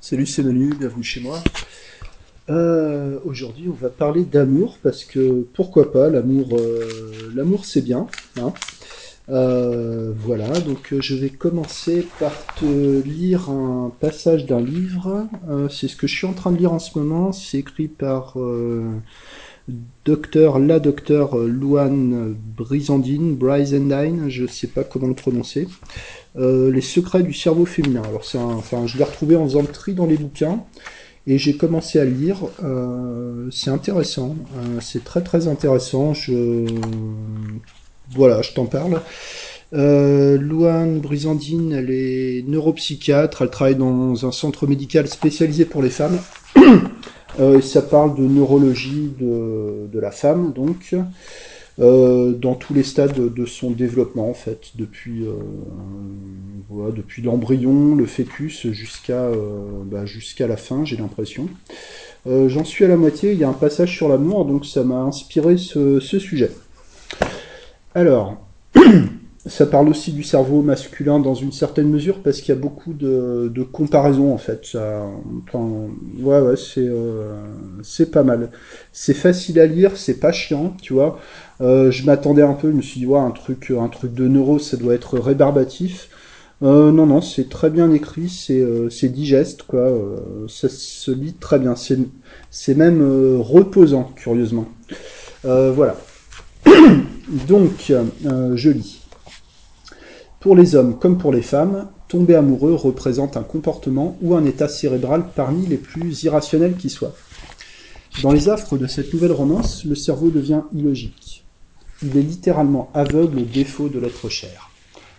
Salut, c'est Manu, bienvenue chez moi. Euh, Aujourd'hui, on va parler d'amour parce que pourquoi pas, l'amour, euh, l'amour c'est bien. Hein Euh, voilà, donc je vais commencer par te lire un passage d'un livre. C'est ce que je suis en train de lire en ce moment. C'est écrit par docteur, la docteur Louane Brizandine, Brizendine, je sais pas comment le prononcer. Euh, les secrets du cerveau féminin. Alors c'est enfin, je l'ai retrouvé en faisant le tri dans les bouquins et j'ai commencé à lire. Euh, c'est intéressant, Euh, c'est très très intéressant. Voilà, je t'en parle. Euh, Louane Brizandine, elle est neuropsychiatre, elle travaille dans un centre médical spécialisé pour les femmes. Ça parle de neurologie de, de la femme, donc, euh, dans tous les stades de son développement, en fait, depuis, euh, depuis l'embryon, le fœtus, jusqu'à euh, bah, la fin, j'ai l'impression. J'en suis à la moitié, il y a un passage sur l'amour, donc ça m'a inspiré ce, ce sujet. Alors, ça parle aussi du cerveau masculin dans une certaine mesure parce qu'il y a beaucoup de, comparaisons en fait. Ça, enfin, ouais, ouais, c'est euh, c'est pas mal. C'est facile à lire, c'est pas chiant, tu vois. Euh, je m'attendais un peu, je me suis dit, ouais, un truc, un truc de neuro, ça doit être rébarbatif. Euh, non, non, c'est très bien écrit, c'est euh, c'est digeste, quoi. Euh, ça se lit très bien. C'est c'est même euh, reposant, curieusement. Voilà. Donc, je lis. Pour les hommes comme pour les femmes, tomber amoureux représente un comportement ou un état cérébral parmi les plus irrationnels qui soient. Dans les affres de cette nouvelle romance, le cerveau devient illogique. Il est littéralement aveugle au défaut de l'être cher.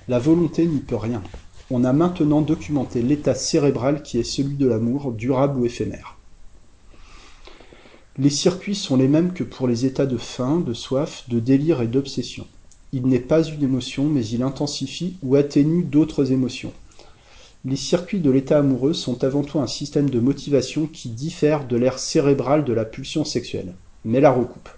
La volonté n'y peut rien. On a maintenant documenté l'état cérébral qui est celui de l'amour, durable ou éphémère. Les circuits sont les mêmes que pour les états de faim, de soif, de délire et d'obsession. Il n'est pas une émotion, mais il intensifie ou atténue d'autres émotions. Les circuits de l'état amoureux sont avant tout un système de motivation qui diffère de l'aire cérébrale de la pulsion sexuelle, mais la recoupe.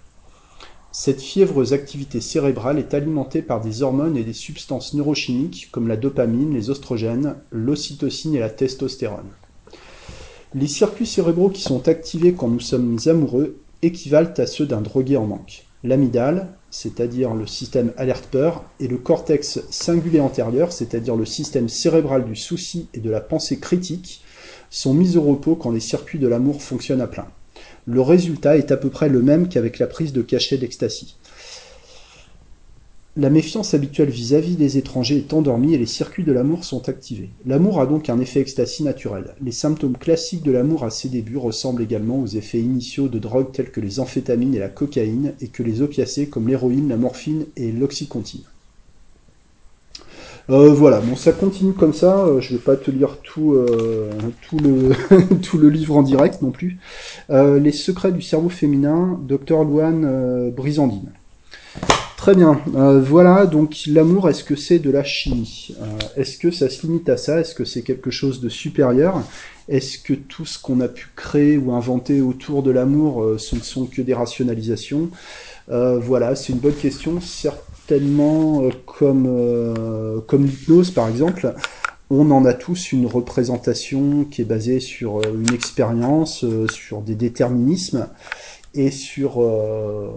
Cette fiévreuse activité cérébrale est alimentée par des hormones et des substances neurochimiques comme la dopamine, les oestrogènes, l'ocytocine et la testostérone. Les circuits cérébraux qui sont activés quand nous sommes amoureux équivalent à ceux d'un drogué en manque. L'amygdale, c'est-à-dire le système alerte-peur, et le cortex cingulé antérieur, c'est-à-dire le système cérébral du souci et de la pensée critique, sont mis au repos quand les circuits de l'amour fonctionnent à plein. Le résultat est à peu près le même qu'avec la prise de cachet d'ecstasy. La méfiance habituelle vis-à-vis des étrangers est endormie et les circuits de l'amour sont activés. L'amour a donc un effet ecstasy naturel. Les symptômes classiques de l'amour à ses débuts ressemblent également aux effets initiaux de drogues telles que les amphétamines et la cocaïne, et que les opiacés comme l'héroïne, la morphine et l'oxycontine. Euh, voilà, bon ça continue comme ça, euh, je vais pas te lire tout, euh, tout, le, livre en direct non plus. Les secrets du cerveau féminin, Louane euh, Brizandine. Très bien, Euh, voilà, donc l'amour, est-ce que c'est de la chimie? Euh, Est-ce que ça se limite à ça? Est-ce que c'est quelque chose de supérieur? Est-ce que tout ce qu'on a pu créer ou inventer autour de l'amour, euh, ce ne sont que des rationalisations? Voilà, c'est une bonne question, certainement comme, comme l'hypnose par exemple. On en a tous une représentation qui est basée sur une expérience, sur des déterminismes et sur, euh,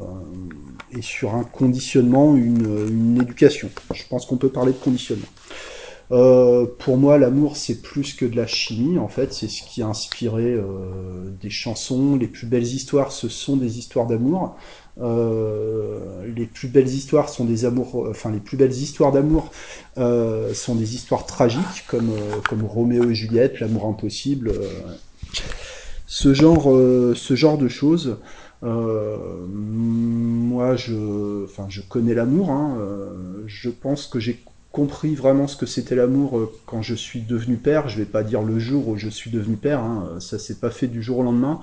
et sur un conditionnement, une, une éducation. Je pense qu'on peut parler de conditionnement. Euh, pour moi, l'amour, c'est plus que de la chimie, en fait. C'est ce qui a inspiré euh, des chansons. Les plus belles histoires, ce sont des histoires d'amour. Les plus belles histoires sont des amours, enfin les plus belles histoires d'amour sont des histoires tragiques comme comme Roméo et Juliette, l'amour impossible, ce genre ce genre de choses. Euh, moi, je, enfin, je connais l'amour. Hein, euh, je pense que j'ai compris vraiment ce que c'était l'amour euh, quand je suis devenu père. Je vais pas dire le jour où je suis devenu père. Hein, ça s'est pas fait du jour au lendemain.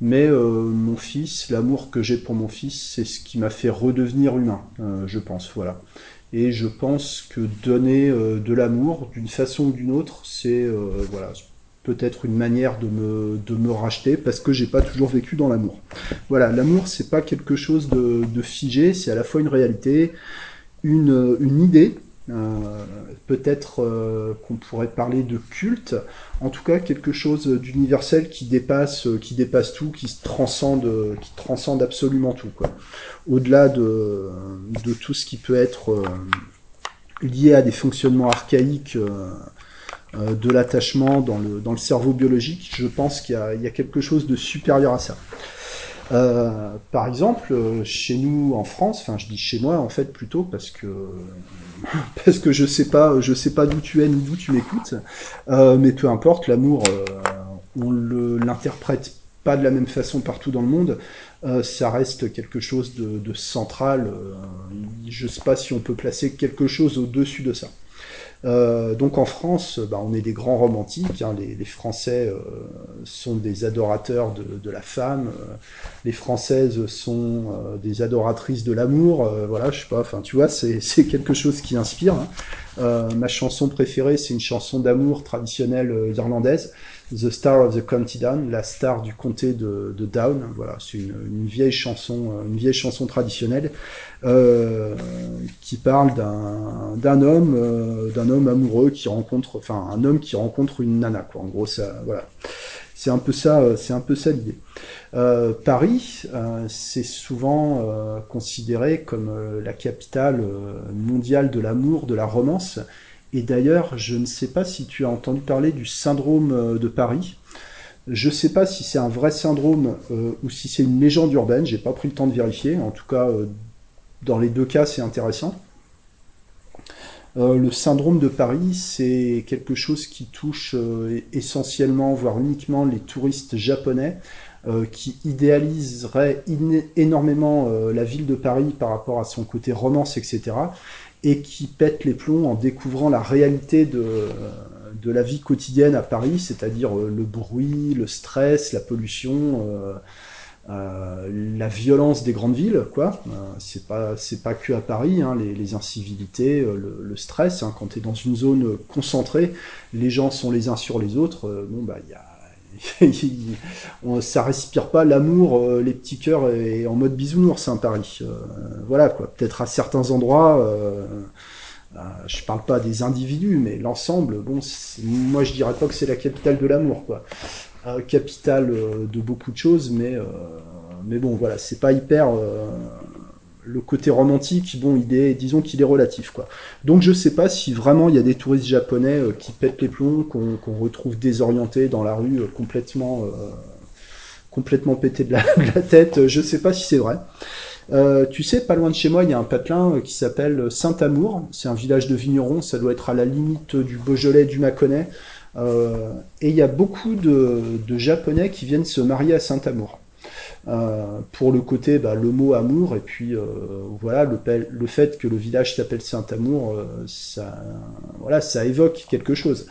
Mais mon fils, l'amour que j'ai pour mon fils, c'est ce qui m'a fait redevenir humain, je pense, voilà. Et je pense que donner de l'amour, d'une façon ou d'une autre, c'est voilà, peut-être une manière de me, de me racheter, parce que j'ai pas toujours vécu dans l'amour. Voilà, l'amour, c'est pas quelque chose de, de figé, c'est à la fois une réalité, une, une idée, peut-être qu'on pourrait parler de culte, en tout cas quelque chose d'universel qui dépasse, qui dépasse tout, qui transcende, qui transcende absolument tout, quoi. Au-delà de, de tout ce qui peut être lié à des fonctionnements archaïques euh, de l'attachement dans le, dans le cerveau biologique, je pense qu'il y, y, a quelque chose de supérieur à ça. Euh, par exemple, chez nous en France, enfin je dis chez moi en fait plutôt parce que parce que je sais pas, je sais pas d'où tu es ni d'où tu m'écoutes, euh, mais peu importe, l'amour, euh, on le l'interprète pas de la même façon partout dans le monde. Euh, ça reste quelque chose de, de central. Euh, je sais pas si on peut placer quelque chose au-dessus de ça. Euh, donc en France, bah, on est des grands romantiques. Hein. Les, les, Français euh, sont des adorateurs de, de la femme. Euh, les Françaises sont euh, des adoratrices de l'amour. Euh, voilà, je sais pas. Enfin, tu vois, c'est quelque chose qui inspire. Hein. ma chanson préférée, c'est une chanson d'amour traditionnelle irlandaise. The Star of the County Down, la star du comté de, Down. Voilà, c'est une, vieille chanson, une vieille chanson traditionnelle euh, qui parle d'un homme, euh, d'un homme amoureux qui rencontre, enfin un homme qui rencontre une nana. Quoi. En gros, ça, voilà. C'est un peu ça, euh, c'est un peu ça l'idée. Euh, Paris, euh, c'est souvent euh, considéré comme la capitale mondiale de l'amour, de la romance. Et d'ailleurs, je ne sais pas si tu as entendu parler du syndrome euh, de Paris. Je ne sais pas si c'est un vrai syndrome euh, ou si c'est une légende urbaine. J'ai pas pris le temps de vérifier. En tout cas, euh, dans les deux cas, c'est intéressant. Le syndrome de Paris, c'est quelque chose qui touche essentiellement, voire uniquement, les touristes japonais qui idéaliseraient énormément la ville de Paris par rapport à son côté romance, etc et qui pète les plombs en découvrant la réalité de, de la vie quotidienne à Paris, c'est-à-dire euh, le bruit, le stress, la pollution, euh, euh, la violence des grandes villes, quoi. Euh, c'est pas c'est pas que à Paris, hein, les, les, incivilités, euh, le, le stress. Hein, quand tu es dans une zone concentrée, les gens sont les uns sur les autres. bon bah il y a ça respire pas l'amour, euh, les petits cœurs et en mode bisounours, hein, Paris. Euh, voilà quoi. Peut-être à certains endroits, euh, euh, je parle pas des individus, mais l'ensemble. Bon, moi je dirais pas que c'est la capitale de l'amour, quoi. Capitale de beaucoup de choses, mais mais bon, voilà, c'est pas hyper le côté romantique, bon, il est, disons qu'il est relatif, quoi. Donc je sais pas si vraiment il y a des touristes japonais euh, qui pètent les plombs, qu'on qu retrouve désorientés dans la rue, euh, complètement, euh, complètement pété de la, tête. Je sais pas si c'est vrai. Euh, tu sais, pas loin de chez moi, il y a un patelin qui s'appelle Saint-Amour. C'est un village de vignerons. Ça doit être à la limite du Beaujolais, du Mâconnais. Et il y a beaucoup de, de Japonais qui viennent se marier à Saint-Amour. Euh, pour le côté, bah, le mot amour, et puis euh, voilà, le, fait que le village s'appelle Saint-Amour, euh, ça, voilà, ça évoque quelque chose.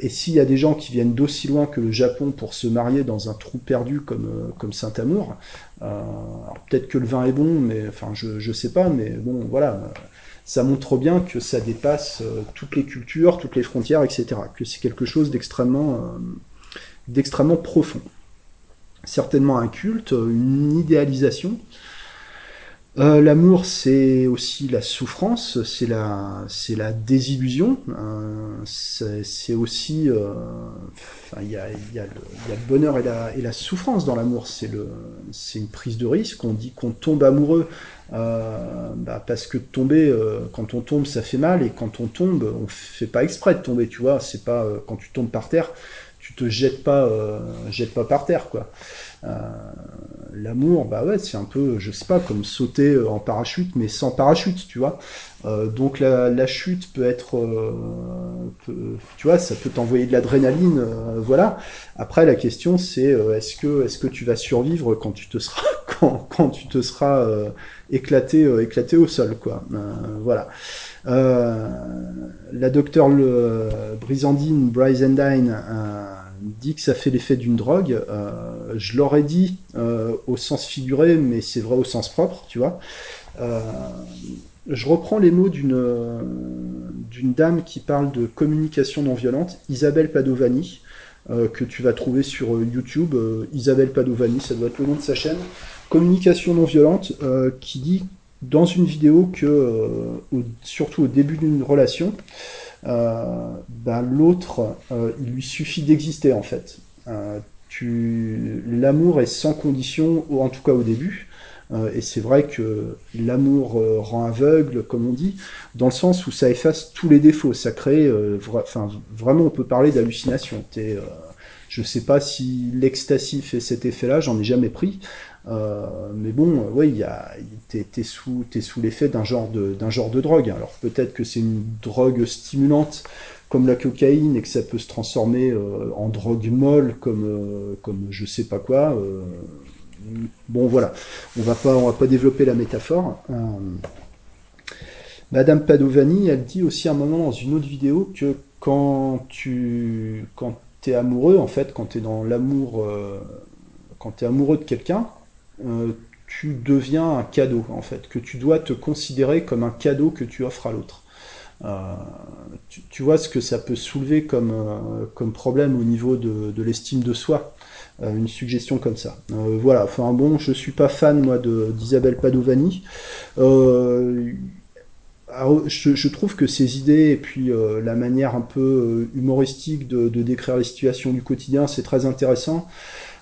Et s'il y a des gens qui viennent d'aussi loin que le Japon pour se marier dans un trou perdu comme, Saint-Amour, peut-être que le vin est bon, mais enfin je, je sais pas, mais bon voilà, ça montre bien que ça dépasse toutes les cultures, toutes les frontières, etc. Que c'est quelque chose d'extrêmement d'extrêmement profond certainement un culte, une idéalisation. Euh, L'amour, c'est aussi la souffrance, c'est la, désillusion. Euh, c'est aussi, euh, il y a, le bonheur et la, et la souffrance dans l'amour. C'est une prise de risque. On dit qu'on tombe amoureux euh, bah parce que tomber, quand on tombe, ça fait mal, et quand on tombe, on fait pas exprès de tomber. Tu vois, c'est pas quand tu tombes par terre, te jettes pas, jettes pas par terre, quoi. Euh, L'amour, bah ouais, c'est un peu, je sais pas, comme sauter en parachute, mais sans parachute, tu vois. Euh, donc la, chute peut être, euh, tu vois, ça peut t'envoyer de l'adrénaline, euh, voilà. Après la question c'est euh, est-ce que est-ce que tu vas survivre quand tu te seras quand, euh, éclaté au sol, quoi. voilà. la docteure le Brisandine dit que ça fait l'effet d'une drogue. Euh, je l'aurais dit euh, au sens figuré, mais c'est vrai au sens propre, tu vois. Euh, je reprends les mots d'une dame qui parle de communication non violente, Isabelle Padovani, que tu vas trouver sur YouTube. Isabelle Padovani, ça doit être le nom de sa chaîne. Communication non violente, qui dit dans une vidéo que, surtout au début d'une relation, ben, l'autre, il lui suffit d'exister en fait. L'amour est sans condition, en tout cas au début. Euh, et c'est vrai que l'amour euh, rend aveugle, comme on dit, dans le sens où ça efface tous les défauts. Ça crée, euh, enfin, vraiment, on peut parler d'hallucination. je sais pas si l'ecstasy fait cet effet-là, j'en ai jamais pris. Mais bon, oui, t'es es sous, l'effet d'un genre de drogue. Alors peut-être que c'est une drogue stimulante comme la cocaïne et que ça peut se transformer en drogue molle comme comme je sais pas quoi. Bon, voilà, on va pas, on va pas développer la métaphore. Euh, Madame Padovani, elle dit aussi à un moment dans une autre vidéo que quand tu es amoureux, en fait, quand tu es dans l'amour, euh, quand tu es amoureux de quelqu'un, euh, tu deviens un cadeau, en fait, que tu dois te considérer comme un cadeau que tu offres à l'autre. tu, vois ce que ça peut soulever comme, comme problème au niveau de, de l'estime de soi. Euh, une suggestion comme ça. Euh, voilà, enfin bon, je suis pas fan moi d'Isabelle Padovani. Euh, je, trouve que ses idées et puis la manière un peu humoristique de, décrire les situations du quotidien, c'est très intéressant.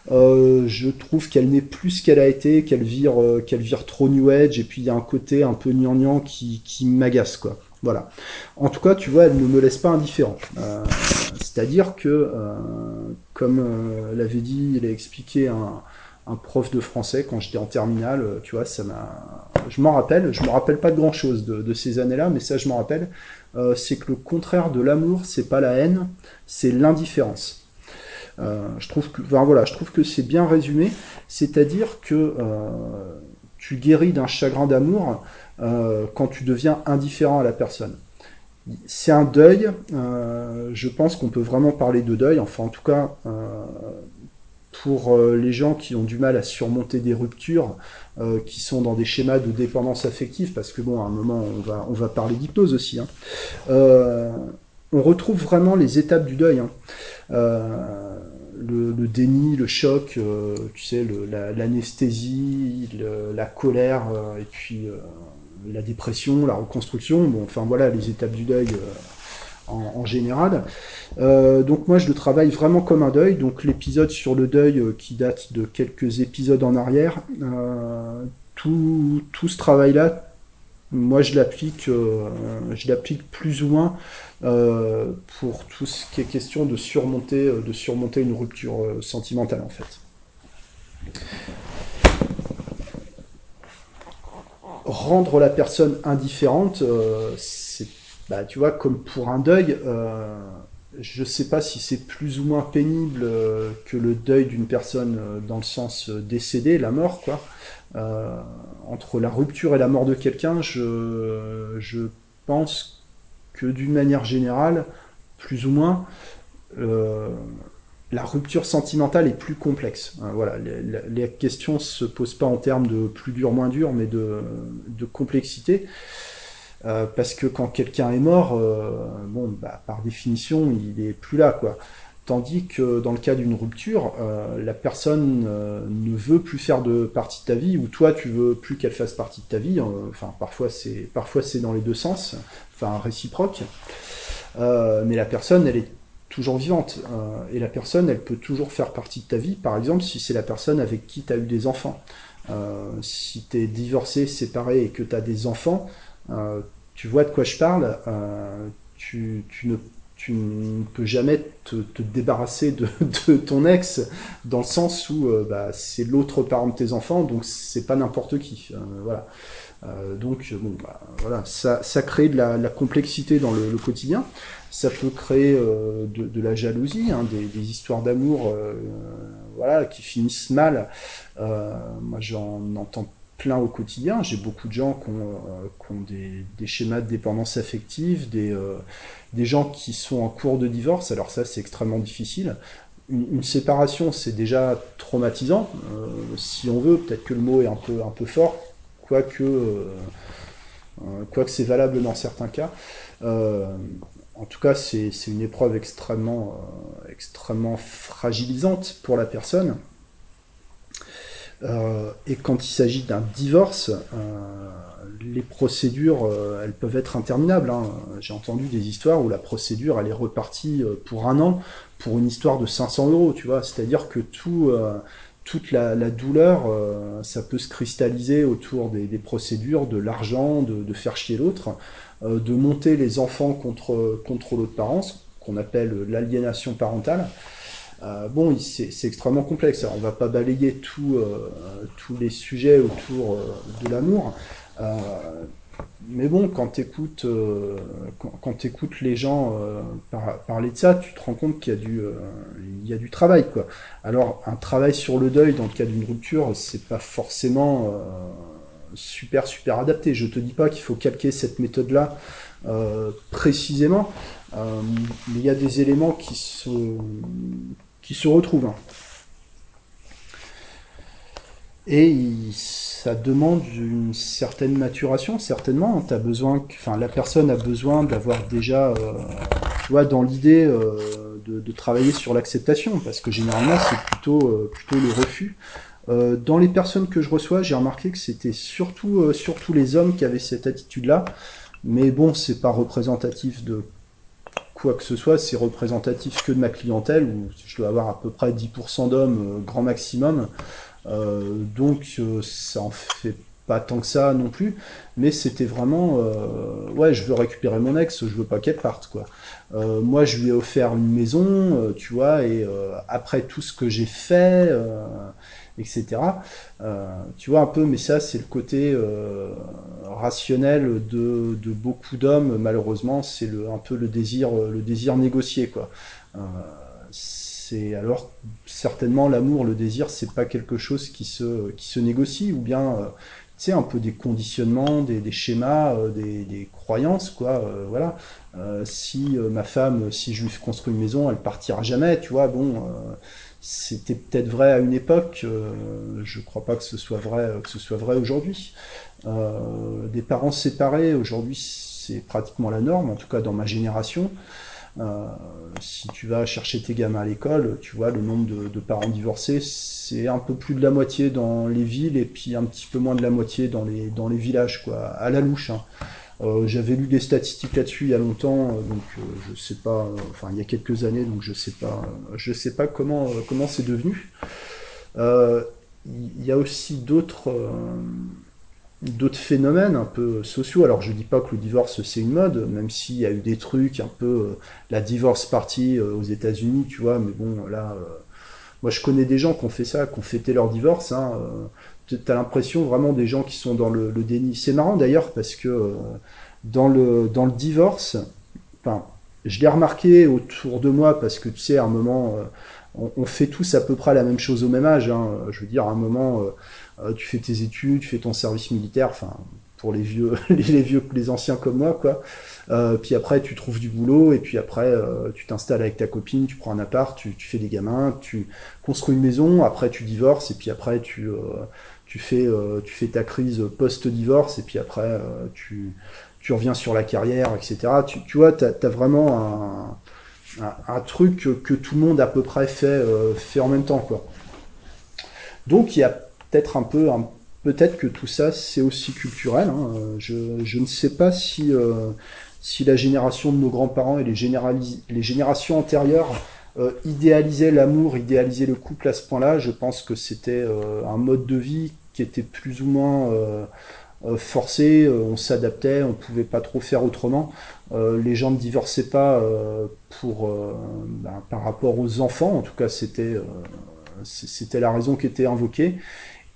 Je trouve qu'elle n'est plus ce qu'elle a été, qu'elle vire, qu'elle vire trop New Age, et puis il y a un côté un peu gnangnan qui, qui m'agace, quoi. Voilà. En tout cas, tu vois, elle ne me laisse pas indifférent. Euh, c'est-à-dire que, euh, comme euh, l'avait dit, il a expliqué un, prof de français quand j'étais en terminale, tu vois, ça m'a. Je m'en rappelle, je me rappelle pas de grand chose de, ces années-là, mais ça, je m'en rappelle. c'est que le contraire de l'amour, c'est pas la haine, c'est l'indifférence. Je trouve que, voilà, je trouve que c'est bien résumé. C'est-à-dire que tu guéris d'un chagrin d'amour euh, quand tu deviens indifférent à la personne. C'est un deuil, euh, je pense qu'on peut vraiment parler de deuil, enfin en tout cas euh, pour les gens qui ont du mal à surmonter des ruptures, qui sont dans des schémas de dépendance affective, parce que bon, à un moment, on va, on va parler d'hypnose aussi. Hein. on retrouve vraiment les étapes du deuil. Hein. Le, déni, le choc, tu sais, l'anesthésie, la colère, et puis la dépression, la reconstruction, bon, enfin voilà, les étapes du deuil euh, en, général. Euh, donc moi je le travaille vraiment comme un deuil, donc l'épisode sur le deuil euh, qui date de quelques épisodes en arrière, tout, tout, ce travail-là, moi je l'applique, je l'applique plus ou moins pour tout ce qui est question de surmonter, de surmonter une rupture sentimentale en fait. Rendre la personne indifférente, euh, c'est, bah, tu vois, comme pour un deuil, euh, je sais pas si c'est plus ou moins pénible euh, que le deuil d'une personne dans le sens décédé, la mort, quoi. entre la rupture et la mort de quelqu'un, je, pense que d'une manière générale, plus ou moins, la rupture sentimentale est plus complexe. Euh, voilà, les, questions se posent pas en termes de plus dur, moins dur, mais de, complexité. Euh, parce que quand quelqu'un est mort, euh, bon, bah, par définition, il est plus là, quoi. Tandis que dans le cas d'une rupture, la personne ne veut plus faire de partie de ta vie, ou toi tu veux plus qu'elle fasse partie de ta vie. enfin, parfois c'est parfois c'est dans les deux sens, enfin réciproque. mais la personne, elle est toujours vivante. Euh, et la personne, elle peut toujours faire partie de ta vie. Par exemple, si c'est la personne avec qui tu as eu des enfants. Euh, si tu es divorcé, séparé et que tu as des enfants, euh, tu vois de quoi je parle. Tu, ne, tu, ne, peux jamais te, débarrasser de, ton ex dans le sens où bah, c'est l'autre parent de tes enfants, donc c'est pas n'importe qui. voilà. donc bah, voilà, ça, crée de la, complexité dans le quotidien ça peut créer euh, de, la jalousie, hein, des, histoires d'amour euh, voilà, qui finissent mal. Euh, moi, j'en entends plein au quotidien. J'ai beaucoup de gens qui ont, des, schémas de dépendance affective, des, des gens qui sont en cours de divorce. Alors ça, c'est extrêmement difficile. Une, séparation, c'est déjà traumatisant, si on veut. Peut-être que le mot est un peu, fort, quoique, quoique c'est valable dans certains cas en tout cas, c'est une épreuve extrêmement, euh, extrêmement fragilisante pour la personne. Et quand il s'agit d'un divorce, les procédures, elles peuvent être interminables. Hein. J'ai entendu des histoires où la procédure, elle est repartie pour un an pour une histoire de 500 euros, tu vois. C'est-à-dire que tout, toute la, douleur, ça peut se cristalliser autour des, procédures, de l'argent, de, faire chier l'autre, de monter les enfants contre, contre l'autre parent, qu'on appelle l'aliénation parentale. Euh, bon, c'est extrêmement complexe. on va pas balayer euh, tous les sujets autour euh, de l'amour. mais bon, quand tu écoutes, les gens parler de ça, tu te rends compte qu'il y, a du, il y a du travail. Quoi. Alors, un travail sur le deuil dans le cas d'une rupture, c'est pas forcément super, super adapté. Je te dis pas qu'il faut calquer cette méthode-là précisément, mais il y a des éléments qui se qui se retrouvent. Et ça demande une certaine maturation, certainement. As besoin, enfin, la personne a besoin d'avoir déjà, euh, tu vois, dans l'idée euh, de, travailler sur l'acceptation, parce que généralement c'est plutôt, euh, plutôt le refus. dans les personnes que je reçois, j'ai remarqué que c'était surtout, surtout les hommes qui avaient cette attitude-là. Mais bon, c'est pas représentatif de quoi que ce soit, c'est représentatif que de ma clientèle, où je dois avoir à peu près 10% d'hommes, euh, grand maximum. Euh, donc euh, ça en fait pas tant que ça non plus, mais c'était vraiment, ouais, je veux récupérer mon ex, je veux pas qu'elle parte, quoi. moi, je lui ai offert une maison, tu vois, et après tout ce que j'ai fait, etc. Euh, tu vois un peu, mais ça c'est le côté euh, rationnel de, beaucoup d'hommes. Malheureusement, c'est un peu le désir, le désir négocié, quoi. Euh, c'est alors certainement l'amour, le désir, c'est pas quelque chose qui se négocie, ou bien sais un peu des conditionnements, des, schémas, des, croyances, quoi. voilà. si ma femme, si je lui construis une maison, elle partira jamais, tu vois. Bon c'était peut-être vrai à une époque, euh, je ne crois pas que ce soit vrai, vrai aujourd'hui. Euh, des parents séparés, aujourd'hui, c'est pratiquement la norme, en tout cas dans ma génération. Euh, si tu vas chercher tes gamins à l'école, tu vois, le nombre de, parents divorcés, c'est un peu plus de la moitié dans les villes et puis un petit peu moins de la moitié dans les, dans les villages, quoi, à la louche. Hein. Euh, j'avais lu des statistiques là-dessus il y a longtemps, euh, donc euh, je sais pas, enfin il y a quelques années, donc je sais pas, je sais pas comment comment c'est devenu. Il y a aussi d'autres d'autres phénomènes un peu sociaux. Alors je dis pas que le divorce c'est une mode, même s'il y a eu des trucs un peu la divorce party aux États-Unis, tu vois, mais bon là, moi je connais des gens qui ont fait ça, qui ont fêté leur divorce. Hein, T'as l'impression vraiment des gens qui sont dans le, déni. C'est marrant d'ailleurs parce que euh, dans, le, dans le divorce, je l'ai remarqué autour de moi parce que tu sais, à un moment, euh, on, fait tous à peu près la même chose au même âge. Hein. Je veux dire, à un moment, euh, tu fais tes études, tu fais ton service militaire, enfin, pour les vieux, les, vieux, les anciens comme moi, quoi. Puis après, tu trouves du boulot, et puis après, tu t'installes avec ta copine, tu prends un appart, tu, fais des gamins, tu construis une maison, après tu divorces, et puis après tu, tu fais, euh, tu fais ta crise post-divorce et puis après euh, tu, tu reviens sur la carrière, etc. Tu, vois, tu as, vraiment un, un, truc que, tout le monde à peu près fait, euh, fait en même temps. Quoi. Donc il y a peut-être un peu, peut-être que tout ça c'est aussi culturel. Hein. Je, je, ne sais pas si, si la génération de nos grands-parents et les, générations antérieures idéalisaient l'amour, idéalisaient le couple à ce point-là. Je pense que c'était un mode de vie qui était plus ou moins euh, euh, forcé, euh, on s'adaptait, on pouvait pas trop faire autrement. les gens ne divorçaient pas pour, ben, par rapport aux enfants, en tout cas c'était c'était la raison qui était invoquée.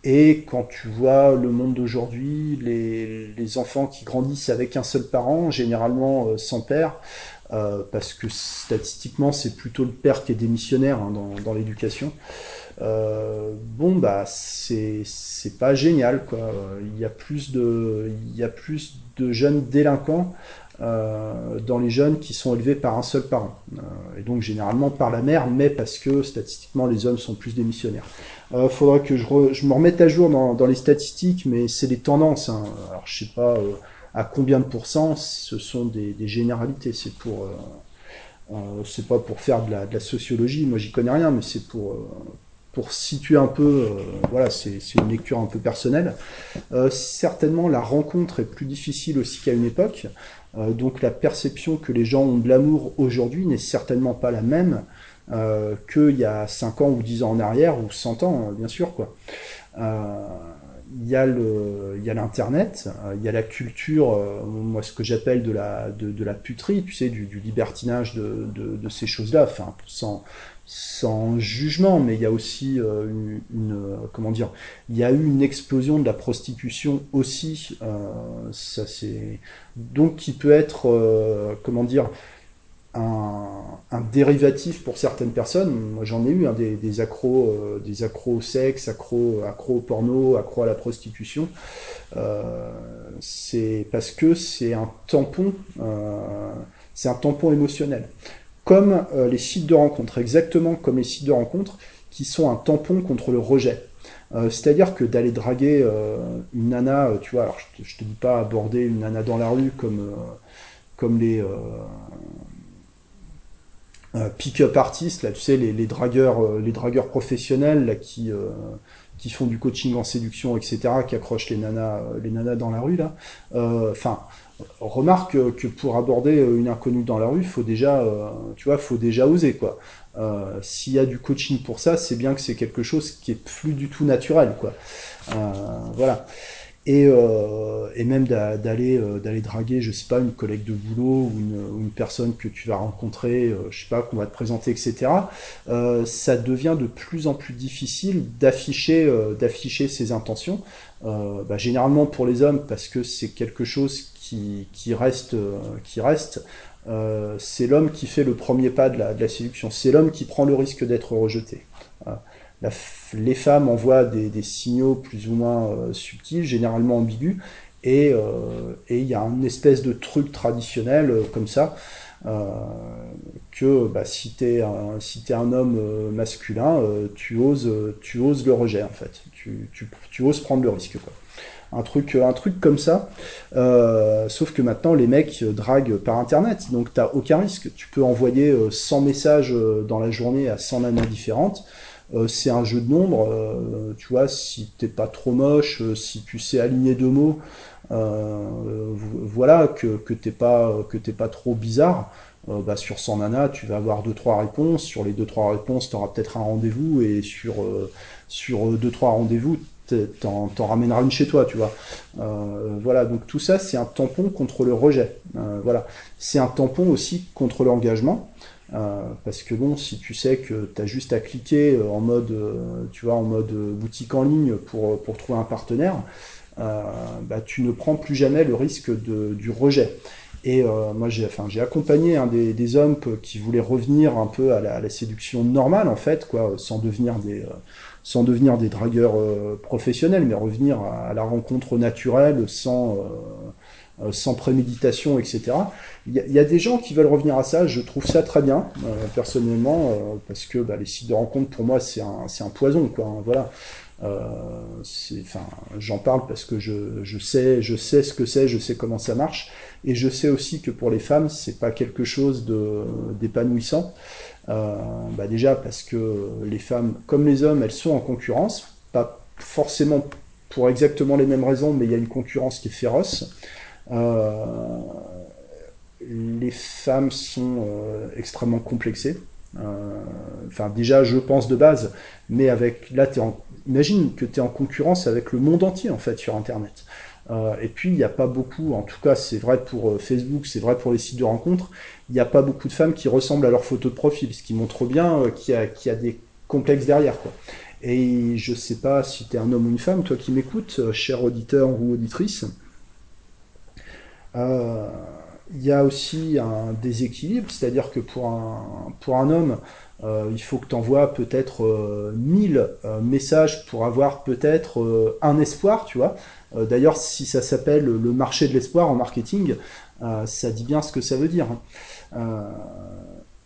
Et quand tu vois le monde d'aujourd'hui, les, enfants qui grandissent avec un seul parent, généralement sans père, parce que statistiquement c'est plutôt le père qui est démissionnaire hein, dans, l'éducation, euh, bon bah c'est pas génial quoi. Il y a plus de jeunes délinquants euh, dans les jeunes qui sont élevés par un seul parent euh, et donc généralement par la mère, mais parce que statistiquement les hommes sont plus démissionnaires. Euh, faudra que je, je me remette à jour dans, les statistiques, mais c'est des tendances. Hein. Alors je sais pas euh, à combien de pourcents, ce sont des, généralités. C'est pour euh, c'est pas pour faire de la, de la sociologie, moi j'y connais rien, mais c'est pour pour situer un peu, voilà, c'est une lecture un peu personnelle. certainement, la rencontre est plus difficile aussi qu'à une époque. donc la perception que les gens ont de l'amour aujourd'hui n'est certainement pas la même euh, qu'il y a 5 ans ou 10 ans en arrière, ou 100 ans, bien sûr. quoi. Euh, il y a l'internet euh, il y a la culture euh, moi ce que j'appelle de la de, de, la puterie tu sais du, libertinage de, de, ces choses là enfin sans sans jugement mais il y a aussi une, comment dire il y a eu une explosion de la prostitution aussi ça c'est donc qui peut être comment dire un, dérivatif pour certaines personnes. Moi, j'en ai eu hein, des, accros, euh, des accros au sexe, accros, accros au porno, accros à la prostitution. Euh, c'est parce que c'est un tampon, euh, c'est un tampon émotionnel. Comme les sites de rencontres, exactement comme les sites de rencontres, qui sont un tampon contre le rejet. C'est-à-dire que d'aller draguer une nana, tu vois, alors je te, te dis pas aborder une nana dans la rue comme comme les pick-up artistes, là, tu sais, les, les dragueurs, euh, les dragueurs professionnels là, qui, euh, qui font du coaching en séduction, etc., qui accrochent les nanas, les nanas dans la rue, là. Enfin, remarque que pour aborder une inconnue dans la rue, faut déjà, tu vois, faut déjà oser, quoi. S'il y a du coaching pour ça, c'est bien que c'est quelque chose qui est plus du tout naturel, quoi. voilà et, euh, et même d'aller euh, d'aller draguer, je sais pas, une collègue de boulot ou une, personne que tu vas rencontrer, euh, je sais pas, qu'on va te présenter, etc. Ça devient de plus en plus difficile d'afficher d'afficher ses intentions. Bah, généralement pour les hommes parce que c'est quelque chose qui, reste c'est l'homme qui fait le premier pas de la séduction. C'est l'homme qui prend le risque d'être rejeté. Les femmes envoient des, signaux plus ou moins euh, subtils, généralement ambigus, et euh, il y a une espèce de truc traditionnel euh, comme ça, que bah, si tu es, si es, un homme masculin, tu, oses, le rejet en fait, tu, oses prendre le risque. Un truc, un comme ça, sauf que maintenant les mecs draguent par internet, donc tu aucun risque. Tu peux envoyer 100 messages dans la journée à 100 nanas différentes, c'est un jeu de nombres, euh, tu vois, si t'es pas trop moche, euh, si tu sais aligner deux mots, voilà, que, que t'es pas, que t'es pas trop bizarre, bah, sur 100 nanas, tu vas avoir 2-3 réponses. Sur les 2-3 réponses, tu auras peut-être un rendez-vous. Et sur, euh, sur 2-3 rendez-vous, t'en, t'en ramèneras une chez toi, tu vois. Euh, voilà, donc tout ça, c'est un tampon contre le rejet. Euh, voilà. C'est un tampon aussi contre l'engagement. Euh, parce que bon, si tu sais que tu as juste à cliquer euh, en mode, euh, tu vois, en mode boutique en ligne pour, pour trouver un partenaire, bah, tu ne prends plus jamais le risque du rejet. Et moi, j'ai enfin, accompagné un des, hommes qui voulaient revenir un peu à la, séduction normale, en fait, quoi, sans devenir des, sans devenir des dragueurs professionnels, mais revenir à, à, la rencontre naturelle, sans, sans préméditation, etc. Il y, a, des gens qui veulent revenir à ça, je trouve ça très bien, personnellement, parce que bah, les sites de rencontre, pour moi, c'est un, poison, quoi. Hein, voilà. Euh, enfin, j'en parle parce que je, sais, je sais ce que c'est, je sais comment ça marche, et je sais aussi que pour les femmes, c'est pas quelque chose d'épanouissant. Euh, bah déjà parce que les femmes, comme les hommes, elles sont en concurrence, pas forcément pour exactement les mêmes raisons, mais il y a une concurrence qui est féroce. Euh, les femmes sont euh, extrêmement complexées. Euh, enfin, déjà, je pense de base, mais avec là, es imagine que tu es en concurrence avec le monde entier en fait sur Internet. Et puis, il n'y a pas beaucoup, en tout cas, c'est vrai pour Facebook, c'est vrai pour les sites de rencontres, il n'y a pas beaucoup de femmes qui ressemblent à leur photo de profil, ce qui montre bien qu'il y, a des complexes derrière. Quoi. Et je sais pas si tu es un homme ou une femme, toi qui m'écoutes, cher auditeur ou auditrice, euh, il y a aussi un déséquilibre, c'est-à-dire que pour un, pour un homme, euh, il faut que tu envoies peut-être euh, 1000 euh, messages pour avoir peut-être un espoir, tu vois. D'ailleurs, si ça s'appelle le marché de l'espoir en marketing, ça dit bien ce que ça veut dire. Hein.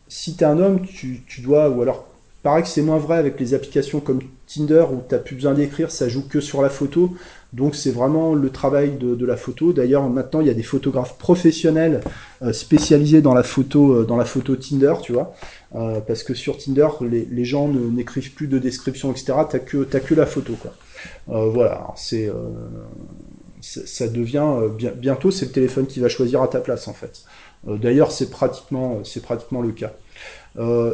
si tu es un homme, tu, tu, dois, ou alors paraît que c'est moins vrai avec les applications comme Tinder où tu n'as plus besoin d'écrire, ça joue que sur la photo. Donc c'est vraiment le travail de, la photo. D'ailleurs maintenant il y a des photographes professionnels euh, spécialisés dans la photo, euh, dans la photo Tinder, tu vois, euh, parce que sur Tinder les, gens n'écrivent plus de description, etc. T'as que que la photo, quoi. voilà, c'est ça devient bientôt c'est le téléphone qui va choisir à ta place en fait. D'ailleurs c'est pratiquement c'est pratiquement le cas.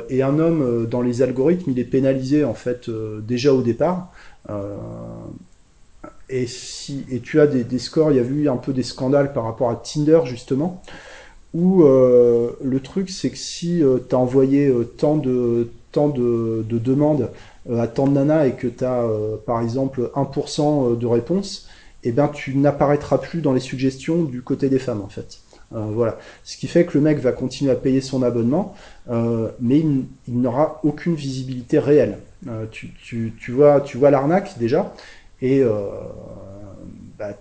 et un homme dans les algorithmes, il est pénalisé en fait déjà au départ et, si, et tu as des, scores, il y a eu un peu des scandales par rapport à Tinder justement, où euh, le truc c'est que si euh, tu as envoyé euh, tant, de, tant de, demandes à tant de nanas et que tu as par exemple 1% de réponses, eh ben tu n'apparaîtras plus dans les suggestions du côté des femmes en fait. voilà. Ce qui fait que le mec va continuer à payer son abonnement, mais il, n'aura aucune visibilité réelle. Tu, tu, tu, vois, tu vois l'arnaque déjà, et euh, bah,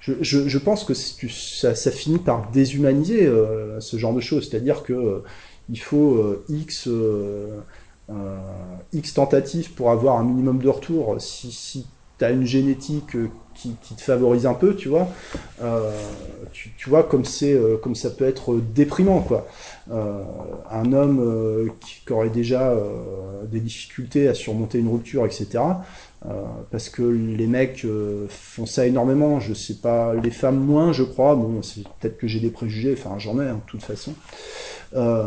je, pense que ça, finit par déshumaniser euh, ce genre de choses. C'est-à-dire que euh, il faut X, X tentatives pour avoir un minimum de retour. Si, si tu as une génétique qui, te favorise un peu, tu vois, tu, vois comme c'est comme ça peut être déprimant quoi. un homme qui, aurait déjà des difficultés à surmonter une rupture, etc. Euh, parce que les mecs euh, font ça énormément, je sais pas, les femmes moins, je crois. Bon, c'est peut-être que j'ai des préjugés, enfin j'en ai, hein, de toute façon. Euh,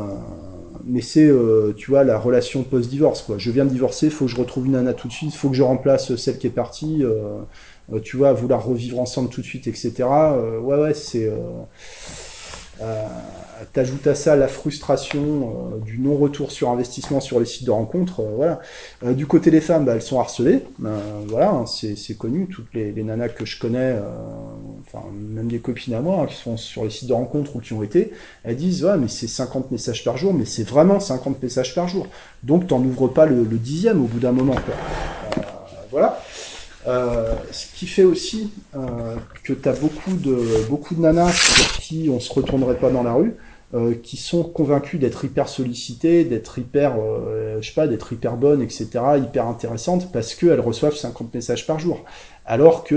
mais c'est, tu vois, la relation post-divorce, quoi. Je viens de divorcer, faut que je retrouve une nana tout de suite, faut que je remplace celle qui est partie. tu vois, vouloir revivre ensemble tout de suite, etc. ouais, ouais, c'est t'ajoutes à ça la frustration euh, du non-retour sur investissement sur les sites de rencontres. Euh, voilà. du côté des femmes, bah, elles sont harcelées. voilà, hein, c'est connu. Toutes les, les, nanas que je connais, enfin même des copines à moi hein, qui sont sur les sites de rencontres ou qui ont été, elles disent ouais mais c'est 50 messages par jour, mais c'est vraiment 50 messages par jour. Donc t'en ouvres pas le, le dixième au bout d'un moment. Quoi. voilà. Euh, ce qui fait aussi euh, que tu as beaucoup de, beaucoup de nanas sur qui on se retournerait pas dans la rue, euh, qui sont convaincus d'être hyper sollicitées, d'être hyper, je sais pas, d'être hyper bonnes, etc., hyper intéressantes, parce qu'elles reçoivent 50 messages par jour. Alors que,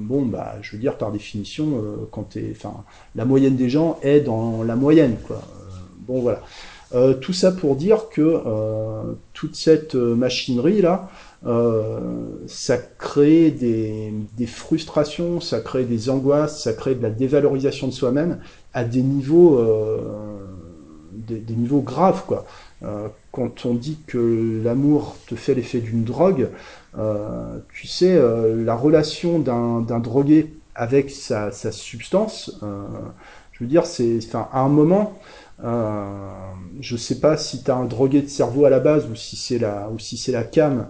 bon, bah, je veux dire, par définition, quand t'es, enfin, la moyenne des gens est dans la moyenne, quoi. bon, voilà. tout ça pour dire que toute cette machinerie là, euh, ça crée des, frustrations, ça crée des angoisses, ça crée de la dévalorisation de soi-même à des niveaux, euh, des, des, niveaux graves, quoi. Euh, quand on dit que l'amour te fait l'effet d'une drogue, euh, tu sais, euh, la relation d'un drogué avec sa, sa substance, je veux dire, c'est, enfin, à un moment, euh, je sais pas si tu as un drogué de cerveau à la base ou si c'est la ou si c'est la cam euh,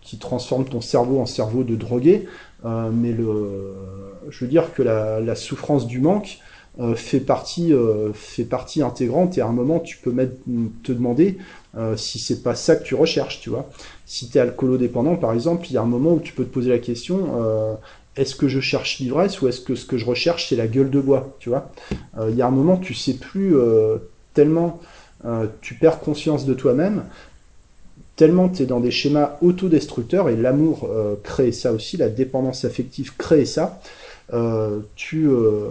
qui transforme ton cerveau en cerveau de drogué. Euh, mais le, je veux dire que la, souffrance du manque euh, fait partie fait partie intégrante et à un moment tu peux te demander si c'est pas ça que tu recherches, tu vois. Si tu es alcoolodépendant par exemple, il y a un moment où tu peux te poser la question est-ce que je cherche l'ivresse ou est-ce que ce que je recherche c'est la gueule de bois, tu vois Il y a un moment tu sais plus tellement tu perds conscience de toi-même tellement tu es dans des schémas autodestructeurs, et l'amour euh, crée ça aussi, la dépendance affective crée ça, euh, tu, euh,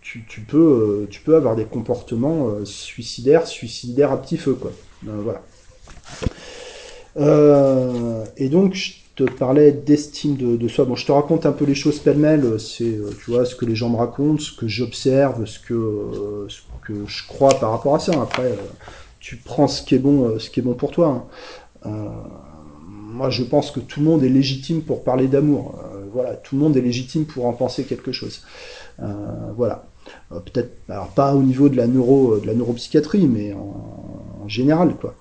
tu, tu, peux, tu peux avoir des comportements suicidaires, suicidaires à petit feu. Quoi. voilà. et donc, je te parlais d'estime de, soi. Bon, je te raconte un peu les choses pêle-mêle, c'est tu vois, ce que les gens me racontent, ce que j'observe, ce que, ce que je crois par rapport à ça. Après, tu prends ce qui est bon, euh, ce qui est bon pour toi. Hein. Euh, moi, je pense que tout le monde est légitime pour parler d'amour. Euh, voilà, tout le monde est légitime pour en penser quelque chose. voilà. Peut-être, alors pas au niveau de la neuro, de la neuropsychiatrie, mais en, général, quoi.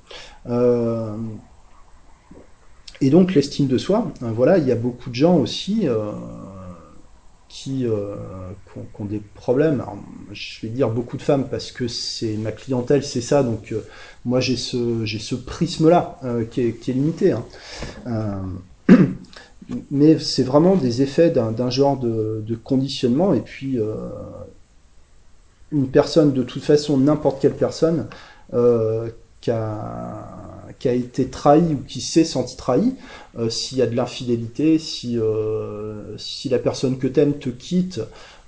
et donc l'estime de soi, voilà, il y a beaucoup de gens aussi qui, euh, ont, des problèmes. je vais dire beaucoup de femmes parce que c'est ma clientèle, c'est ça. Donc euh, moi j'ai ce j'ai ce prisme là euh, qui, est, limité. Hein. Mais c'est vraiment des effets d'un genre de, de, conditionnement et puis une personne de toute façon n'importe quelle personne qui a, qui a été trahi ou qui s'est senti trahi, s'il y a de l'infidélité, si, si la personne que t'aimes te quitte,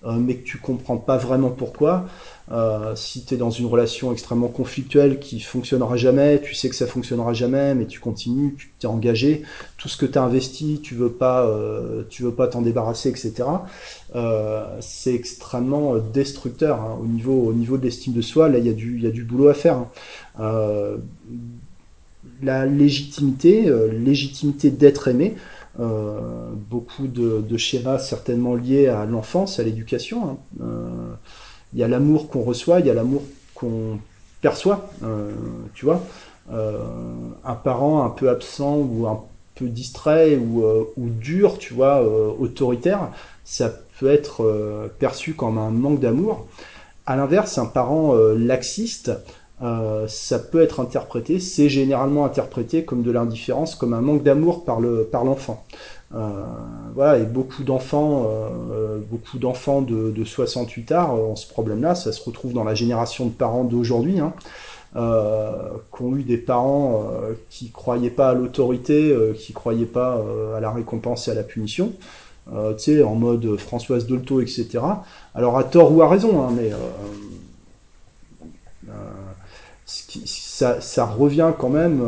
mais que tu comprends pas vraiment pourquoi, euh, si tu es dans une relation extrêmement conflictuelle qui fonctionnera jamais, tu sais que ça fonctionnera jamais, mais tu continues, tu t'es engagé, tout ce que tu as investi, tu veux pas, euh, tu veux pas t'en débarrasser, etc. Euh, c'est extrêmement destructeur hein, au niveau, au niveau de l'estime de soi. Là, il y a du, il y a du boulot à faire. Hein. Euh, la légitimité, euh, légitimité d'être aimé. beaucoup de, schémas certainement liés à l'enfance, à l'éducation. Hein il y a l'amour qu'on reçoit, il y a l'amour qu'on perçoit, euh, tu vois. Euh, un parent un peu absent ou un peu distrait ou, euh, ou dur, tu vois, autoritaire, ça peut être perçu comme un manque d'amour. À l'inverse, un parent laxiste, ça peut être interprété, c'est généralement interprété comme de l'indifférence, comme un manque d'amour par le par l'enfant. Euh, voilà, et beaucoup d'enfants, euh, beaucoup d'enfants de, de 68 arts ont ce problème-là. Ça se retrouve dans la génération de parents d'aujourd'hui, hein, euh, qui ont eu des parents euh, qui croyaient pas à l'autorité, euh, qui croyaient pas à la récompense et à la punition. tu sais, en mode Françoise Dolto, etc. Alors à tort ou à raison, hein, mais ça, revient quand même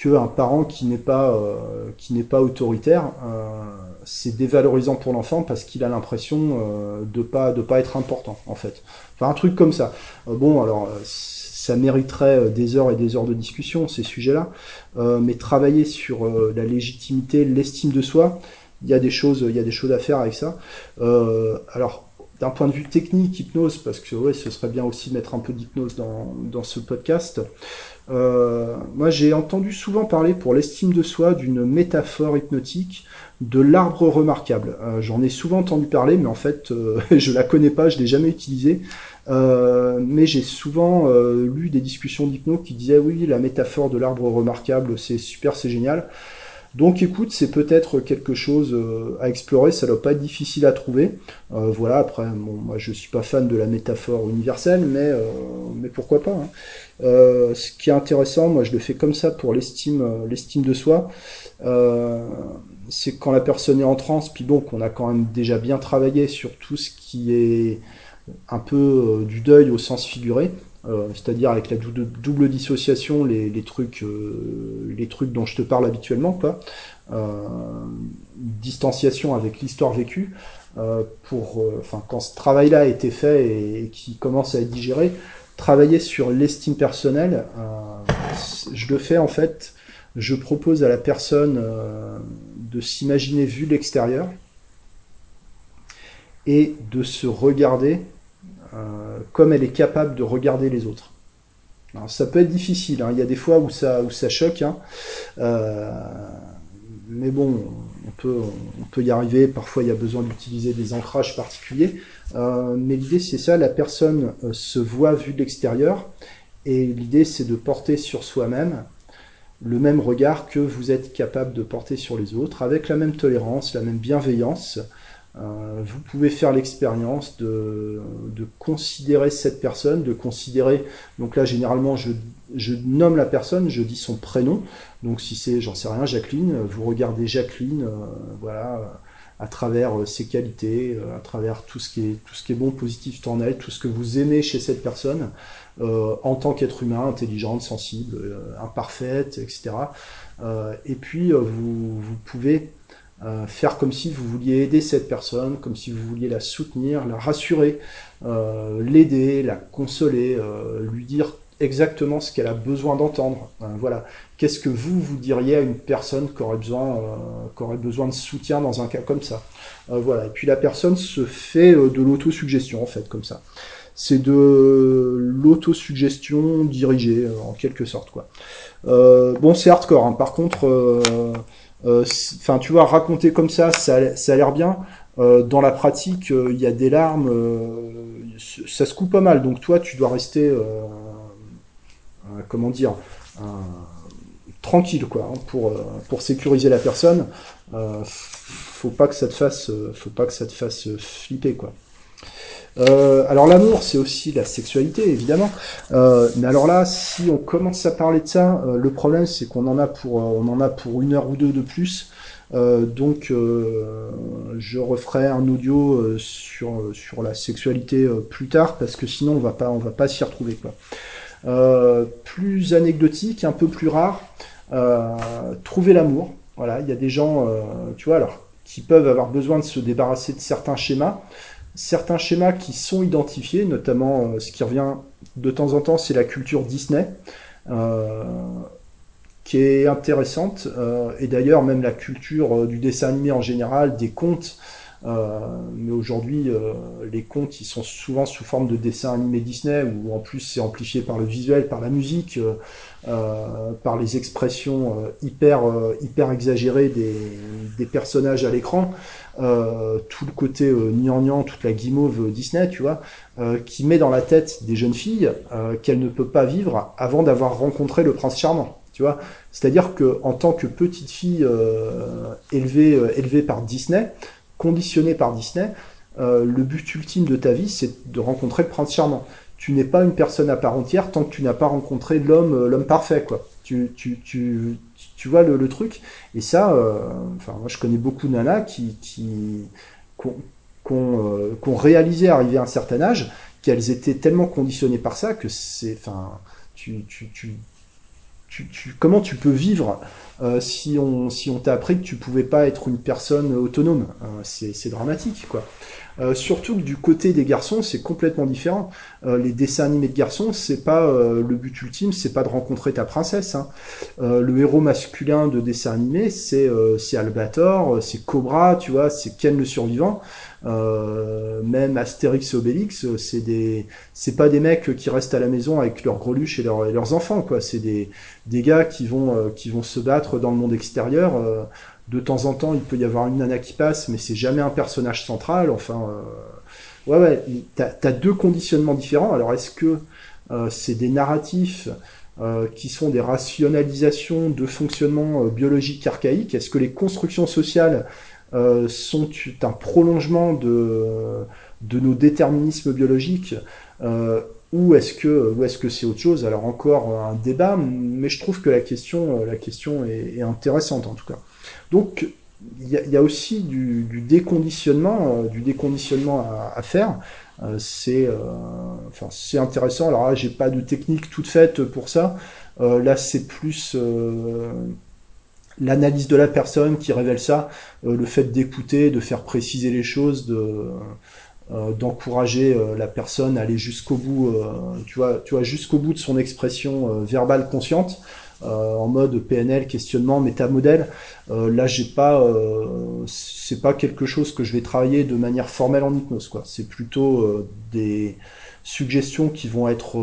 qu'un parent qui n'est pas, euh, qui n'est pas autoritaire, euh, c'est dévalorisant pour l'enfant parce qu'il a l'impression euh, de pas de pas être important en fait. Enfin un truc comme ça. bon alors ça mériterait des heures et des heures de discussion ces sujets-là, mais travailler sur la légitimité, l'estime de soi, il y a des choses, il y a des choses à faire avec ça. alors d'un point de vue technique, hypnose, parce que ouais, ce serait bien aussi de mettre un peu d'hypnose dans, ce podcast. Euh, moi, j'ai entendu souvent parler pour l'estime de soi d'une métaphore hypnotique de l'arbre remarquable. Euh, J'en ai souvent entendu parler, mais en fait, euh, je la connais pas, je l'ai jamais utilisée. Euh, mais j'ai souvent lu des discussions d'hypno qui disaient oui, la métaphore de l'arbre remarquable, c'est super, c'est génial. Donc écoute, c'est peut-être quelque chose euh, à explorer, ça doit pas être difficile à trouver. Euh, voilà, après, bon, moi je suis pas fan de la métaphore universelle, mais, euh, mais pourquoi pas. Hein. ce qui est intéressant, moi je le fais comme ça pour l'estime, l'estime de soi. c'est quand la personne est en transe, puis bon, qu'on a quand même déjà bien travaillé sur tout ce qui est un peu du deuil au sens figuré. Euh, c'est-à-dire avec la double dissociation, les, trucs, euh, les trucs dont je te parle habituellement. Euh, distanciation avec l'histoire vécue. pour, quand ce travail-là a été fait et, qui commence à être digéré, travailler sur l'estime personnelle, je le fais en fait. Je propose à la personne de s'imaginer vu l'extérieur et de se regarder comme elle est capable de regarder les autres. Ça peut être difficile, hein. il y a des fois où ça, où ça choque, hein. euh, mais bon, on peut, on peut y arriver, parfois il y a besoin d'utiliser des ancrages particuliers, euh, mais l'idée c'est ça, la personne euh, se voit vue de l'extérieur, et l'idée c'est de porter sur soi-même le même regard que vous êtes capable de porter sur les autres, avec la même tolérance, la même bienveillance, euh, vous pouvez faire l'expérience de, de, considérer cette personne, de considérer, donc là généralement je, je, nomme la personne, je dis son prénom, donc si c'est, j'en sais rien, Jacqueline, vous regardez Jacqueline, euh, voilà, à travers euh, ses qualités, à travers tout ce qui est, tout ce qui est bon, positif en elle, tout ce que vous aimez chez cette personne, en tant qu'être humain, intelligente, sensible, imparfaite, etc. et puis vous, vous pouvez euh, faire comme si vous vouliez aider cette personne, comme si vous vouliez la soutenir, la rassurer, euh, l'aider, la consoler, euh, lui dire exactement ce qu'elle a besoin d'entendre. voilà. Qu'est-ce que vous vous diriez à une personne qui aurait besoin, qui aurait besoin de soutien dans un cas comme ça? Voilà. Et puis la personne se fait de l'autosuggestion en fait comme ça. C'est de l'autosuggestion dirigée en quelque sorte quoi. bon, c'est hardcore. Hein. Par contre euh, enfin, tu vois, raconter comme ça, ça, a l'air bien. Euh, dans la pratique, euh, il y a des larmes, ça se coupe pas mal. Donc toi, tu dois rester, comment dire, tranquille, quoi, hein, pour pour sécuriser la personne. faut pas que ça te fasse, faut pas que ça te fasse flipper, quoi. Euh, alors l'amour, c'est aussi la sexualité, évidemment. Euh, mais alors là, si on commence à parler de ça, euh, le problème, c'est qu'on en a pour, on en a pour une heure ou deux de plus. donc, je referai un audio sur sur la sexualité plus tard, parce que sinon, on va pas, on va pas s'y retrouver, quoi. plus anecdotique, un peu plus rare, trouver l'amour. Voilà, il y a des gens, tu vois, alors qui peuvent avoir besoin de se débarrasser de certains schémas certains schémas qui sont identifiés, notamment euh, ce qui revient de temps en temps, c'est la culture Disney, euh, qui est intéressante, euh, et d'ailleurs même la culture du dessin animé en général, des contes, mais aujourd'hui les contes ils sont souvent sous forme de dessin animé Disney, où en plus c'est amplifié par le visuel, par la musique, par les expressions hyper, hyper exagérées des, des personnages à l'écran. Euh, tout le côté euh, gnangnan, toute la guimauve Disney, tu vois, euh, qui met dans la tête des jeunes filles qu'elles ne peuvent pas vivre avant d'avoir rencontré le prince charmant. Tu vois, c'est-à-dire que en tant que petite fille élevée, élevée par Disney, conditionnée par Disney, le but ultime de ta vie, c'est de rencontrer le prince charmant. Tu n'es pas une personne à part entière tant que tu n'as pas rencontré l'homme, l'homme parfait, quoi. Tu, tu, tu, tu vois le, truc Et ça, euh, enfin, moi je connais beaucoup de nanas qui, qui, euh, ont réalisé arriver à un certain âge qu'elles étaient tellement conditionnées par ça que c'est, enfin, tu, tu, tu, tu, comment tu peux vivre euh, si on si on t'a appris que tu pouvais pas être une personne autonome C'est dramatique, quoi. Euh, surtout que du côté des garçons, c'est complètement différent. Euh, les dessins animés de garçons, c'est pas euh, le but ultime, c'est pas de rencontrer ta princesse. Hein. le héros masculin de dessin animé, c'est c'est Albator, c'est Cobra, tu vois, c'est Ken le survivant. Même Astérix et Obélix, c'est des, c'est pas des mecs qui restent à la maison avec leurs greluches et, et leurs enfants, quoi. C'est des, des gars qui vont, qui vont se battre dans le monde extérieur de temps en temps, il peut y avoir une nana qui passe, mais c'est jamais un personnage central. Enfin, euh, ouais, ouais, t'as as deux conditionnements différents. Alors, est-ce que euh, c'est des narratifs euh, qui sont des rationalisations de fonctionnement biologique archaïque? Est-ce que les constructions sociales sont un prolongement de, de nos déterminismes biologiques ou est-ce que ou est-ce que c'est autre chose? Alors encore un débat, mais je trouve que la question la question est intéressante en tout cas. Donc, il y, a aussi du, déconditionnement, euh, du déconditionnement à, faire. Euh, c'est, euh, enfin, intéressant. Alors là, j'ai pas de technique toute faite pour ça. là, c'est plus l'analyse de la personne qui révèle ça, le fait d'écouter, de faire préciser les choses, de d'encourager la personne à aller jusqu'au bout, tu vois, tu vois, jusqu'au bout de son expression verbale consciente. Euh, en mode PNL, questionnement, métamodèle. Euh, là, j'ai pas, euh, c'est pas quelque chose que je vais travailler de manière formelle en hypnose. Quoi. C'est plutôt des suggestions qui vont être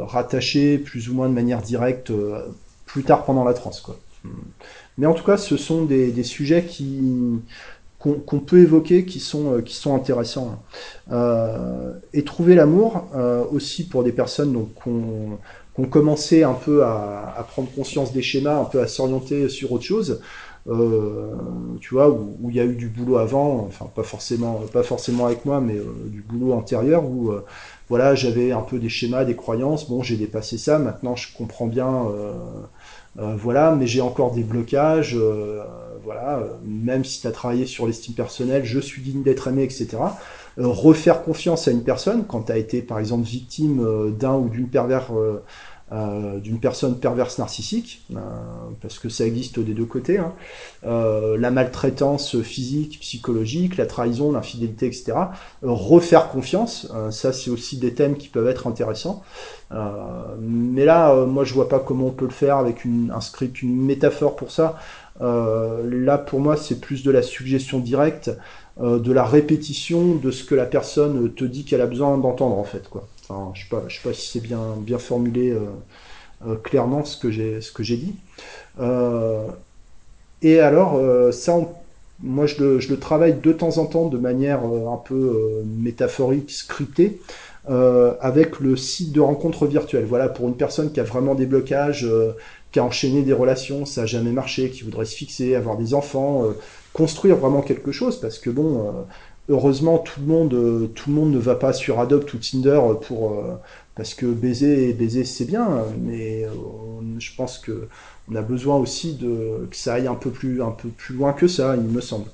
rattachées plus ou moins de manière directe plus tard pendant la transe. Quoi. Mais en tout cas, ce sont des, sujets qui qu'on peut évoquer qui sont qui sont intéressants et trouver l'amour aussi pour des personnes donc qu'on qu'on commençait un peu à, prendre conscience des schémas, un peu à s'orienter sur autre chose. Euh, tu vois, où, il y a eu du boulot avant, enfin pas forcément, pas forcément avec moi, mais euh, du boulot antérieur où euh, voilà, j'avais un peu des schémas, des croyances. Bon, j'ai dépassé ça. Maintenant, je comprends bien. Voilà, mais j'ai encore des blocages. voilà, même si tu travaillé sur l'estime personnelle, je suis digne d'être aimé, etc. refaire confiance à une personne quand tu as été, par exemple, victime d'un ou d'une pervers euh, d'une personne perverse narcissique, euh, parce que ça existe des deux côtés, hein. euh, la maltraitance physique, psychologique, la trahison, l'infidélité, etc. refaire confiance, ça c'est aussi des thèmes qui peuvent être intéressants. mais là, moi je vois pas comment on peut le faire avec une, un script, une métaphore pour ça. là pour moi c'est plus de la suggestion directe, de la répétition de ce que la personne te dit qu'elle a besoin d'entendre en fait quoi je pas, sais pas si c'est bien, formulé euh, euh, clairement ce que j'ai, ce que j'ai dit. Euh, et alors, ça, moi, je le, travaille de temps en temps de manière un peu métaphorique, scriptée. avec le site de rencontre virtuelle. Voilà, pour une personne qui a vraiment des blocages, qui a enchaîné des relations, ça n'a jamais marché, qui voudrait se fixer, avoir des enfants, construire vraiment quelque chose, parce que bon, heureusement, tout le monde, tout le monde ne va pas sur Adopt ou Tinder pour parce que baiser, baiser, c'est bien, mais je pense que on a besoin aussi de que ça aille un peu plus, loin que ça, il me semble.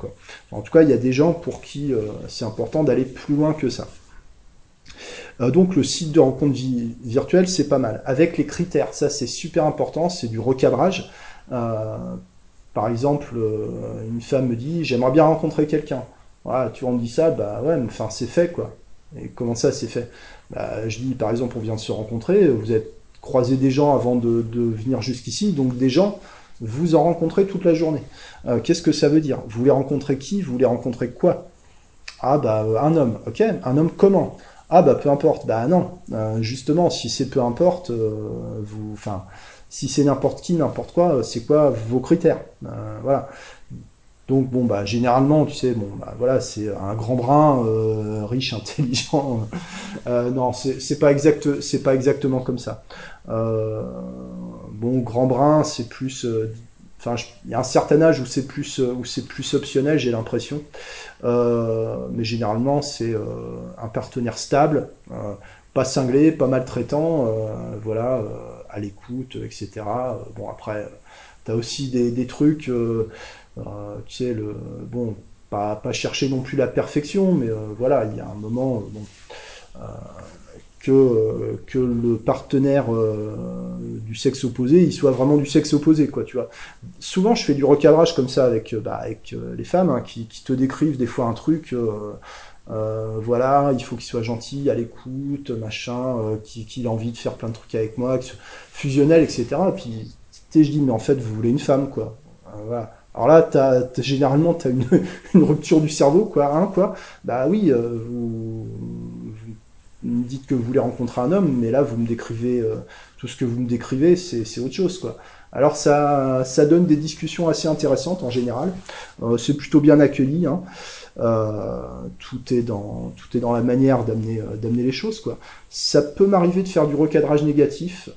En tout cas, il y a des gens pour qui c'est important d'aller plus loin que ça. Euh, donc le site de rencontre virtuelle, c'est pas mal. Avec les critères, ça c'est super important, c'est du recadrage. Euh, par exemple, euh, une femme me dit j'aimerais bien rencontrer quelqu'un. Voilà, tu vois, on me dit ça, bah ouais, mais c'est fait quoi. Et comment ça c'est fait? Bah, Je dis par exemple on vient de se rencontrer, vous êtes croisé des gens avant de, venir jusqu'ici, donc des gens, vous en rencontrez toute la journée. Qu'est-ce que ça veut dire? Vous voulez rencontrer qui? Vous voulez rencontrer quoi? Ah bah un homme, ok, un homme comment ah bah peu importe. Bah non. Euh, justement, si c'est peu importe, euh, vous, enfin, si c'est n'importe qui, n'importe quoi, c'est quoi vos critères? Euh, Voilà. Donc bon bah généralement tu sais bon bah voilà c'est un grand brun riche intelligent non c'est pas pas exactement comme ça bon grand brun c'est plus Enfin, il y a un certain âge où c'est plus où c'est plus optionnel, j'ai l'impression. Euh, mais généralement, c'est euh, un partenaire stable, euh, pas cinglé, pas maltraitant, voilà, à l'écoute, etc. bon après, t'as aussi des, trucs, tu sais le bon, pas, chercher non plus la perfection, mais voilà, il y a un moment, que, le partenaire euh, du sexe opposé, il soit vraiment du sexe opposé, quoi, tu vois. Souvent, je fais du recadrage comme ça avec, euh, bah, avec euh, les femmes hein, qui, te décrivent des fois un truc, euh, voilà, il faut qu'il soit gentil, à l'écoute, machin, qu'il ait envie de faire plein de trucs avec moi, fusionnel, etc. Et puis, je dis, mais en fait, vous voulez une femme, quoi. voilà. Alors là, t'as, as, généralement, tu as une, une, rupture du cerveau, quoi, hein, quoi. Bah oui, vous, vous me dites que vous voulez rencontrer un homme, mais là, vous me décrivez, euh, tout ce que vous me décrivez, c'est autre chose, quoi. Alors ça, ça donne des discussions assez intéressantes en général. Euh, c'est plutôt bien accueilli. Hein. Euh, tout est dans tout est dans la manière d'amener d'amener les choses quoi. Ça peut m'arriver de faire du recadrage négatif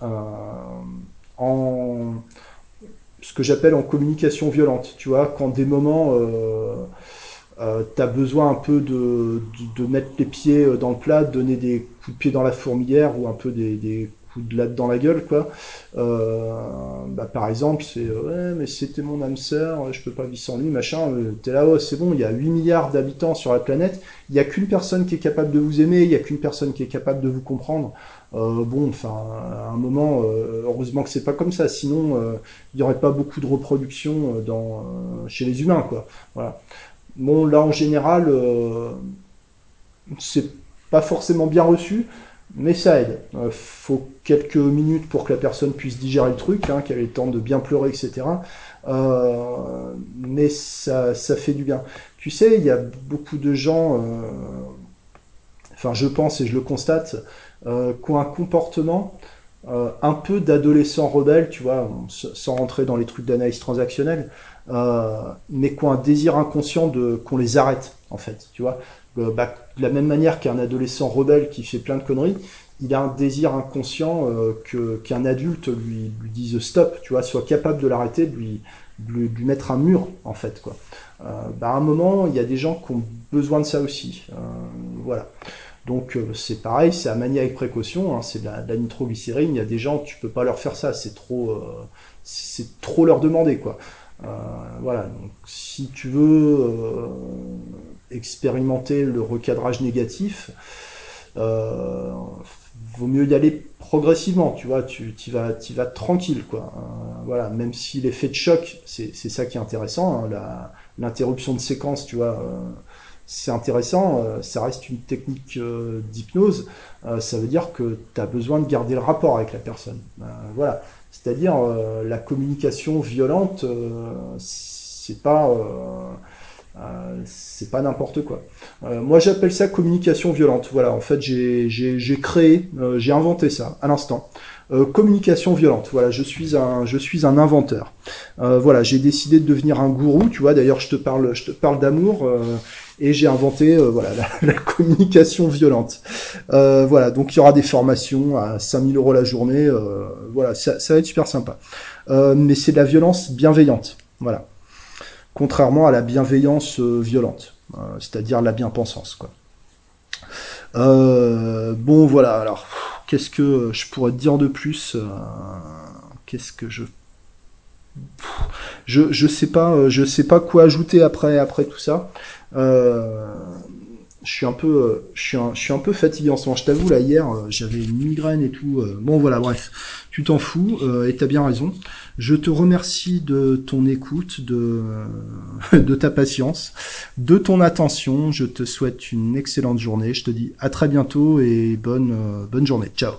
en ce que j'appelle en communication violente. Tu vois, quand des moments euh, besoin un peu de, de, mettre les pieds euh, dans le plat, donner des coups de pied dans la fourmilière ou un peu des de latte dans la gueule, quoi. Euh, bah, par exemple, c'est ouais, mais c'était mon âme sœur, je peux pas vivre sans lui, machin. Euh, T'es là, oh, c'est bon, il y a 8 milliards d'habitants sur la planète, il y a qu'une personne qui est capable de vous aimer, il y a qu'une personne qui est capable de vous comprendre. Euh, bon, enfin, à un moment, euh, heureusement que c'est pas comme ça, sinon il y aurait pas beaucoup de reproduction dans chez les humains, quoi. Voilà. Bon, là, en général, euh, c'est pas forcément bien reçu, mais ça aide. Euh, faut quelques minutes pour que la personne puisse digérer le truc, hein, qu'elle ait le temps de bien pleurer, etc. Euh, mais ça, ça fait du bien. Tu sais, il y a beaucoup de gens, enfin je pense et je le constate, qui ont un comportement un peu d'adolescent rebelle, tu vois, sans rentrer dans les trucs d'analyse transactionnelle, euh, mais qui ont un désir inconscient de qu'on les arrête, en fait. Tu vois, euh, bah, de la même manière qu'un adolescent rebelle qui fait plein de conneries, il a un désir inconscient euh, que qu'un adulte lui, lui dise stop, tu vois, soit capable de l'arrêter, de lui, lui, mettre un mur, en fait, quoi. Euh, bah, à un moment, il y a des gens qui ont besoin de ça aussi. Euh, voilà. Donc c'est pareil, c'est à manier avec précaution, hein, c'est de la, de nitroglycérine, il y a des gens, tu peux pas leur faire ça, c'est trop, c'est trop leur demander, quoi. Euh, voilà, donc si tu veux euh, expérimenter le recadrage négatif, euh, vaut mieux y aller progressivement, tu vois, tu vas, vas tranquille, quoi. voilà, même si l'effet de choc, c'est ça qui est intéressant, hein, l'interruption de séquence, tu vois, c'est intéressant, ça reste une technique d'hypnose, ça veut dire que tu as besoin de garder le rapport avec la personne. voilà, c'est-à-dire euh, la communication violente, euh, c'est pas euh, c'est pas n'importe quoi. moi j'appelle ça communication violente. Voilà, en fait j'ai créé, j'ai inventé ça à l'instant. communication violente. Voilà, je suis un, je suis un inventeur. voilà, j'ai décidé de devenir un gourou. Tu vois, d'ailleurs, je te parle, je te parle d'amour et j'ai inventé euh, voilà la, communication violente. Euh, voilà, donc il y aura des formations à 5000 euros la journée. Euh, voilà, ça, ça, va être super sympa. mais c'est de la violence bienveillante. Voilà. Contrairement à la bienveillance violente. c'est-à-dire la bien-pensance, quoi. bon, voilà, alors, qu'est-ce que je pourrais te dire de plus Qu'est-ce que je je je sais pas je sais pas quoi ajouter après tout ça euh, je suis un peu, euh, je un, peu fatigué en ce moment. Je t'avoue, là hier, euh, j'avais une migraine et tout. Bon voilà, bref, tu t'en fous et t'as bien raison. Je te remercie de ton écoute, de, de ta patience, de ton attention. Je te souhaite une excellente journée. Je te dis à très bientôt et bonne, bonne journée. Ciao.